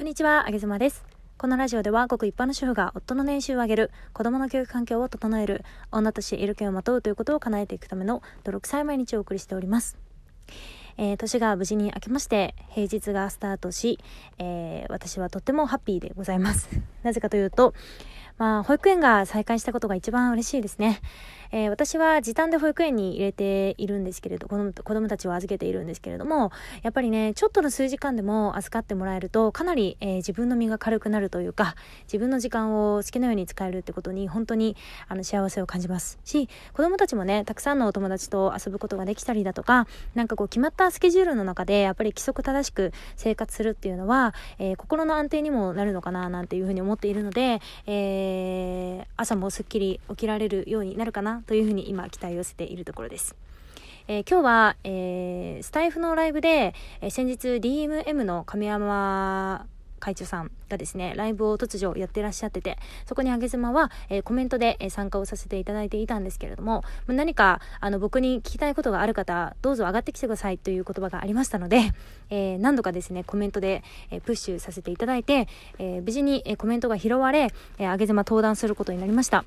こんにちは、あげずまです。このラジオでは、ごく一般の主婦が夫の年収を上げる、子供の教育環境を整える、女としている権をまとうということを叶えていくための泥臭い毎日をお送りしております。えー、年が無事に明けまして、平日がスタートし、えー、私はとってもハッピーでございます。なぜかというと、まあ、保育園が再開したことが一番嬉しいですね。えー、私は時短で保育園に入れているんですけれど、子供子供たちを預けているんですけれども、やっぱりね、ちょっとの数時間でも預かってもらえると、かなり、えー、自分の身が軽くなるというか、自分の時間を好きなように使えるってことに、本当にあの幸せを感じますし、子供たちもね、たくさんのお友達と遊ぶことができたりだとか、なんかこう決まったスケジュールの中で、やっぱり規則正しく生活するっていうのは、えー、心の安定にもなるのかな、なんていうふうに思っているので、えー、朝もすっきり起きられるようになるかな、というふうに今期待を寄せているところです。えー、今日は、えー、スタイフのライブで、えー、先日 DMM の亀山会長さんがですね、ライブを突如やってらっしゃってて、そこにあげ妻は、えー、コメントで、え、参加をさせていただいていたんですけれども、何か、あの、僕に聞きたいことがある方、どうぞ上がってきてくださいという言葉がありましたので、えー、何度かですね、コメントで、えプッシュさせていただいて、え無事に、えコメントが拾われ、えー、あげ妻登壇することになりました。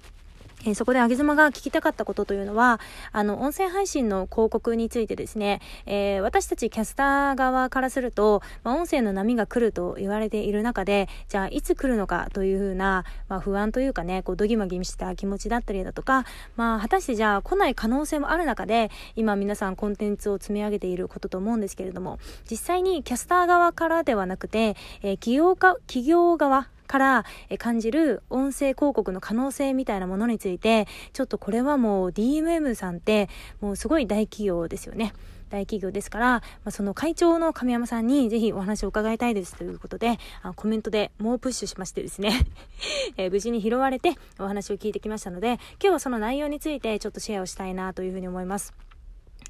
えー、そこであげ妻が聞きたかったことというのは、あの、音声配信の広告についてですね、えー、私たちキャスター側からすると、まあ、音声の波が来ると言われている中で、じゃあ、いつ来るのかというふうな、まあ、不安というかね、こう、どぎまぎした気持ちだったりだとか、まあ、果たしてじゃあ、来ない可能性もある中で、今皆さんコンテンツを積み上げていることと思うんですけれども、実際にキャスター側からではなくて、えー、企業か、企業側、から感じる音声広告の可能性みたいなものについて、ちょっとこれはもう DMM さんってもうすごい大企業ですよね。大企業ですから、まあ、その会長の亀山さんにぜひお話を伺いたいですということで、あコメントで猛プッシュしましてですね え、無事に拾われてお話を聞いてきましたので、今日はその内容についてちょっとシェアをしたいなというふうに思います。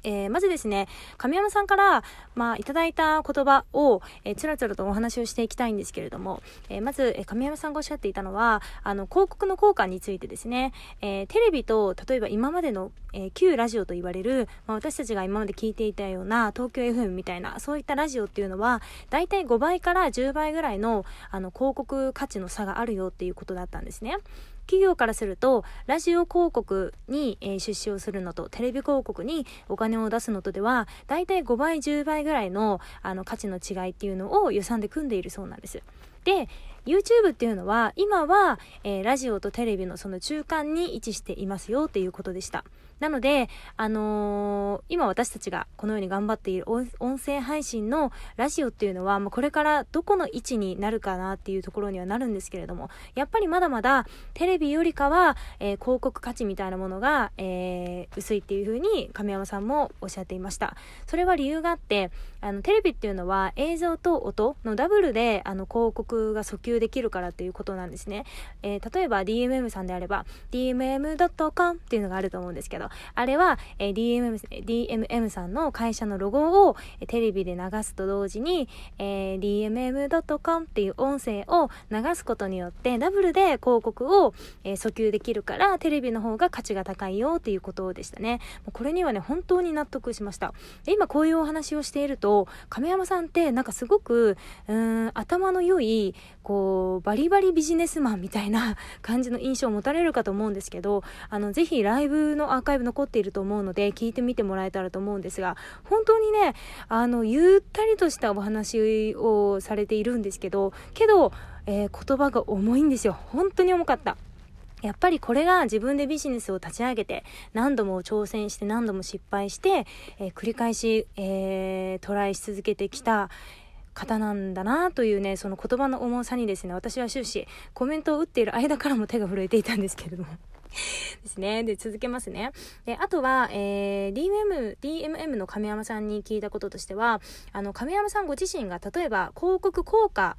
えー、まずですね、亀山さんから、まあ、いただいた言葉を、えー、つらつらとお話をしていきたいんですけれども、えー、まず、えー、亀山さんがおっしゃっていたのは、あの、広告の効果についてですね、え、テレビと、例えば今までの、え、旧ラジオと言われる、まあ、私たちが今まで聞いていたような東京 FM みたいな、そういったラジオっていうのは、だいたい5倍から10倍ぐらいの、あの、広告価値の差があるよっていうことだったんですね。企業からするとラジオ広告に、えー、出資をするのとテレビ広告にお金を出すのとではだいたい5倍10倍ぐらいのあの価値の違いっていうのを予算で組んでいるそうなんです。で YouTube っていうのは今は、えー、ラジオとテレビのその中間に位置していますよっていうことでした。なので、あのー、今私たちがこのように頑張っている音声配信のラジオっていうのは、まあ、これからどこの位置になるかなっていうところにはなるんですけれども、やっぱりまだまだテレビよりかは、えー、広告価値みたいなものが、えー、薄いっていうふうに亀山さんもおっしゃっていました。それは理由があって、あの、テレビっていうのは映像と音のダブルで、あの、広告が訴求できるからっていうことなんですね。えー、例えば DMM さんであれば、dmm.com っていうのがあると思うんですけど、あれは、え、DMM、DMM さんの会社のロゴを、テレビで流すと同時に、えー、DMM.com っていう音声を流すことによって、ダブルで広告を、え、訴求できるから、テレビの方が価値が高いよっていうことでしたね。これにはね、本当に納得しました。で今こういうお話をしていると、亀山さんってなんかすごく、うん、頭の良い、こう、バリバリビジネスマンみたいな感じの印象を持たれるかと思うんですけど、あの、ぜひライブのアーカイブ残っていると思うので、聞いてみてもらえたらと思うんですが、本当にね、あの、ゆったりとしたお話をされているんですけど、けど、えー、言葉が重いんですよ。本当に重かった。やっぱりこれが自分でビジネスを立ち上げて何度も挑戦して何度も失敗して、えー、繰り返し、えー、トライし続けてきた方なんだなというねその言葉の重さにですね私は終始コメントを打っている間からも手が震えていたんですけれども ですね。で、続けますね。で、あとは、えー、DMM、DMM の亀山さんに聞いたこととしては、あの、亀山さんご自身が、例えば、広告効果、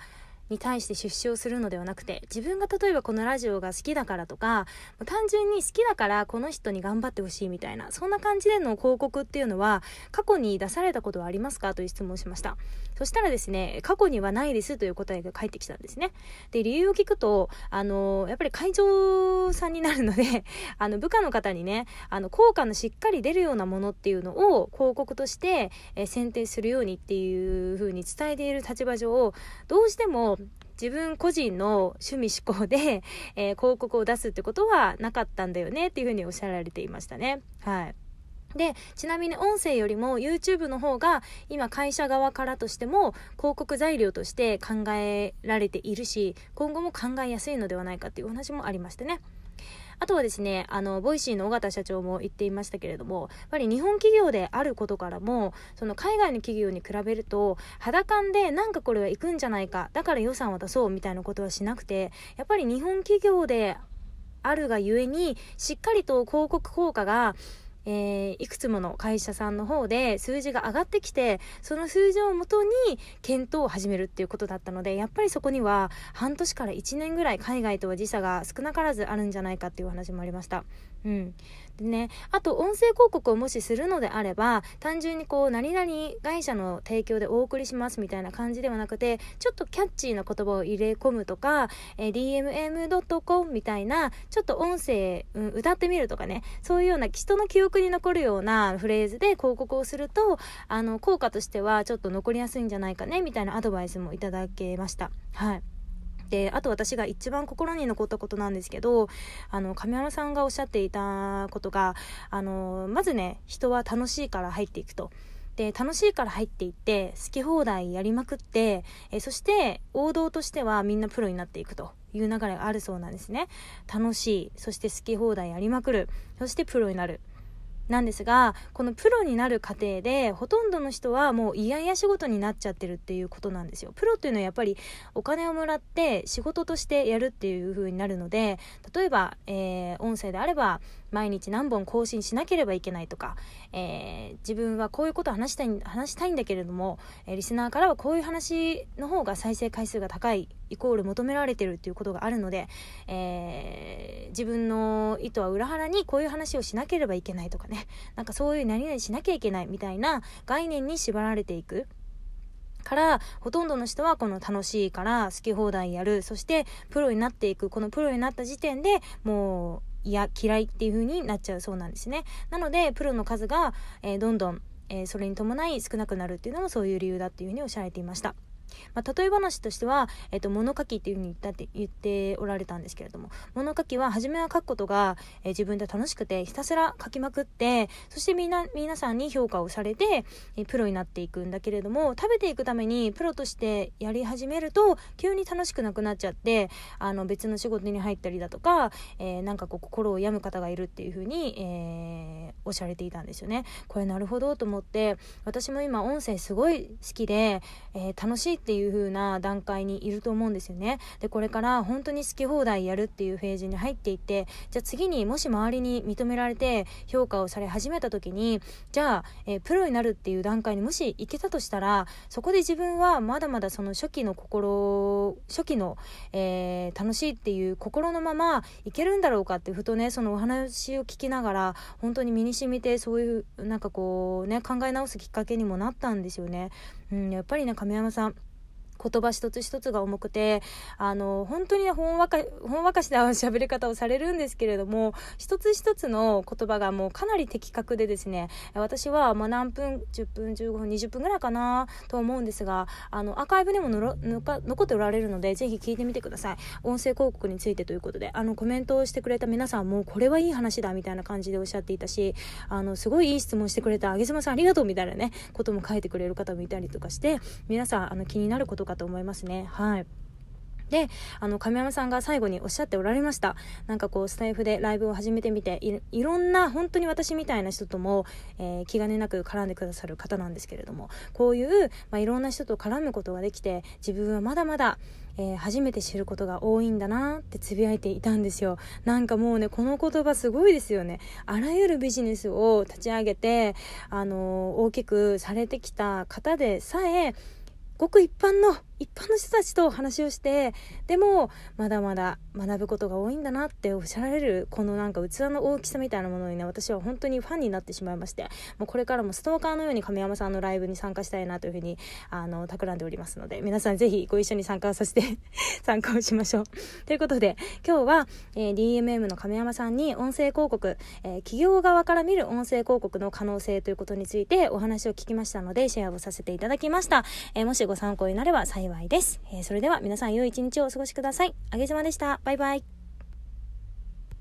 に対して出資をするのではなくて自分が例えばこのラジオが好きだからとか単純に好きだからこの人に頑張ってほしいみたいなそんな感じでの広告っていうのは過去に出されたことはありますか？という質問をしましたそしたらですね、過去にはないですという答えが返ってきたんですね。で、理由を聞くと、あの、やっぱり会長さんになるので、あの、部下の方にね、あの、効果のしっかり出るようなものっていうのを広告として、え、選定するようにっていう風に伝えている立場上、どうしても自分個人の趣味嗜好で、えー、広告を出すってことはなかったんだよねっていうふうにおっしゃられていましたね。はい。で、ちなみに音声よりも YouTube の方が今会社側からとしても広告材料として考えられているし、今後も考えやすいのではないかっていうお話もありましたね。あとはですね、あの、 Voicy の緒方社長も言っていましたけれども、やっぱり日本企業であることからも、その海外の企業に比べると、肌感でなんかこれは行くんじゃないか、だから予算を出そうみたいなことはしなくて、やっぱり日本企業であるがゆえに、しっかりと広告効果がえー、いくつもの会社さんの方で数字が上がってきてその数字をもとに検討を始めるっていうことだったのでやっぱりそこには半年から1年ぐらい海外とは時差が少なからずあるんじゃないかっていう話もありました。うん、でねあと音声広告をもしするのであれば単純にこう何々会社の提供でお送りしますみたいな感じではなくてちょっとキャッチーな言葉を入れ込むとか、えー、dmm.com みたいなちょっと音声、うん、歌ってみるとかねそういうような人の記憶に残るようなフレーズで広告をするとあの効果としてはちょっと残りやすいんじゃないかねみたいなアドバイスもいただけました。はい。であと私が一番心に残ったことなんですけどあの亀山さんがおっしゃっていたことがあのまずね人は楽しいから入っていくと。で楽しいから入っていって好き放題やりまくってえそして王道としてはみんなプロになっていくと。いう流れがあるそうなんですね。楽しい。そして好き放題やりまくる。そしてプロになる。なんですがこのプロになる過程でほとんどの人はもう嫌々仕事になっちゃってるっていうことなんですよ。プロっていうのはやっぱりお金をもらって仕事としてやるっていう風になるので例えば、えー、音声であれば毎日何本更新しなければいけないとか、えー、自分はこういうことを話したい話したいんだけれども、えー、リスナーからはこういう話の方が再生回数が高いイコール求められてるっていうことがあるので、えー、自分の意図は裏腹にこういう話をしなければいけないとかね。なんかそういう何々しなきゃいけないみたいな概念に縛られていく。からほとんどの人はこの楽しいから好き放題やる。そしてプロになっていく。このプロになった時点でもう嫌嫌いっていう風になっちゃうそうなんですね。なのでプロの数が、えー、どんどん、えー、それに伴い少なくなるっていうのもそういう理由だっていう風におっしゃられていました。まあ、例え話としては、えっと、物書きっていうふうに言ったって言っておられたんですけれども物書きは初めは書くことが、え、自分で楽しくてひたすら書きまくってそしてみんな皆さんに評価をされて、え、プロになっていくんだけれども食べていくためにプロとしてやり始めると急に楽しくなくなっちゃってあの別の仕事に入ったりだとか、えー、なんかこう心を病む方がいるっていうふうに、えー、おっしゃられていたんですよね。これなるほどと思って私も今音声すごい好きで、えー、楽しいっていう風な段階にいると思うんですよねでこれから本当に好き放題やるっていうフェーズに入っていってじゃあ次にもし周りに認められて評価をされ始めた時にじゃあ、えー、プロになるっていう段階にもし行けたとしたらそこで自分はまだまだその初期の心初期の、えー、楽しいっていう心のままいけるんだろうかってふとねそのお話を聞きながら本当に身にしみてそういうなんかこうね考え直すきっかけにもなったんですよね。うん、やっぱりね亀山さん言葉一つ一つが重くて、あの、本当にほんわか、ほんわかした喋り方をされるんですけれども、一つ一つの言葉がもうかなり的確でですね、私はまあ何分、10分、15分、20分ぐらいかなと思うんですが、あの、アーカイブにものろ残っておられるので、ぜひ聞いてみてください。音声広告についてということで、あの、コメントをしてくれた皆さんも、これはいい話だみたいな感じでおっしゃっていたし、あの、すごいいい質問してくれた、あげずまさんありがとうみたいなね、ことも書いてくれる方もいたりとかして、皆さん、あの、気になることがと思いますね。はい。で、あの、亀山さんが最後におっしゃっておられました。なんかこう、スタイフでライブを始めてみて、いろんな、本当に私みたいな人とも、えー、気兼ねなく絡んでくださる方なんですけれども、こういう、まあ、いろんな人と絡むことができて、自分はまだまだ、えー、初めて知ることが多いんだなってつぶやいていたんですよ。なんかもうね、この言葉すごいですよね。あらゆるビジネスを立ち上げて、あのー、大きくされてきた方でさえ、ごく一般の一般の人たちと話をしてでもまだまだ学ぶことが多いんだなっておっしゃられるこのなんか器の大きさみたいなものにね私は本当にファンになってしまいましてもうこれからもストーカーのように亀山さんのライブに参加したいなというふうにあの企んでおりますので皆さんぜひご一緒に参加させて 参加をしましょう。ということで今日は、えー、DMM の亀山さんに音声広告、えー、企業側から見る音声広告の可能性ということについてお話を聞きましたのでシェアをさせていただきました、えー、もしご参考になれば幸幸いです、えそれでは皆さん良い一日をお過ごしください。あげずまでした。バイバイ。